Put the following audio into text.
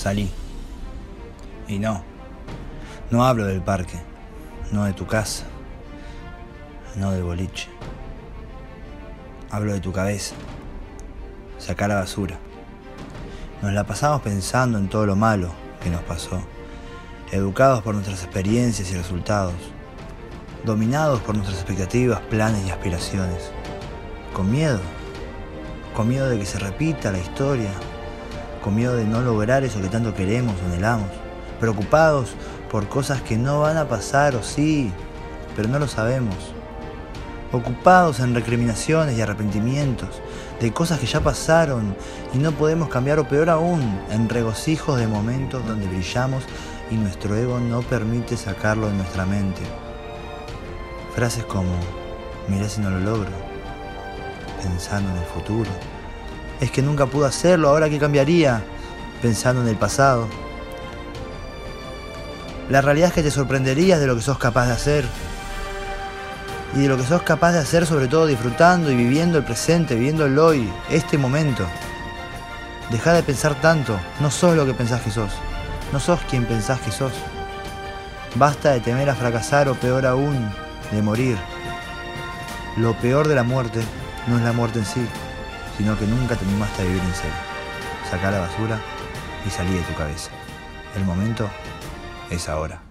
salí. Y no, no hablo del parque, no de tu casa, no del boliche. Hablo de tu cabeza. Sacá la basura. Nos la pasamos pensando en todo lo malo que nos pasó, educados por nuestras experiencias y resultados, dominados por nuestras expectativas, planes y aspiraciones, con miedo, con miedo de que se repita la historia, con miedo de no lograr eso que tanto queremos o anhelamos, preocupados por cosas que no van a pasar o sí, pero no lo sabemos, ocupados en recriminaciones y arrepentimientos de cosas que ya pasaron y no podemos cambiar o peor aún, en regocijos de momentos donde brillamos y nuestro ego no permite sacarlo de nuestra mente. Frases como, mirá si no lo logro, pensando en el futuro. Es que nunca pude hacerlo, ahora qué cambiaría, pensando en el pasado. La realidad es que te sorprenderías de lo que sos capaz de hacer. Y de lo que sos capaz de hacer sobre todo disfrutando y viviendo el presente, viviendo el hoy, este momento. Deja de pensar tanto, no sos lo que pensás que sos, no sos quien pensás que sos. Basta de temer a fracasar o peor aún, de morir. Lo peor de la muerte no es la muerte en sí, sino que nunca te animaste a vivir en serio. Saca la basura y salí de tu cabeza. El momento es ahora.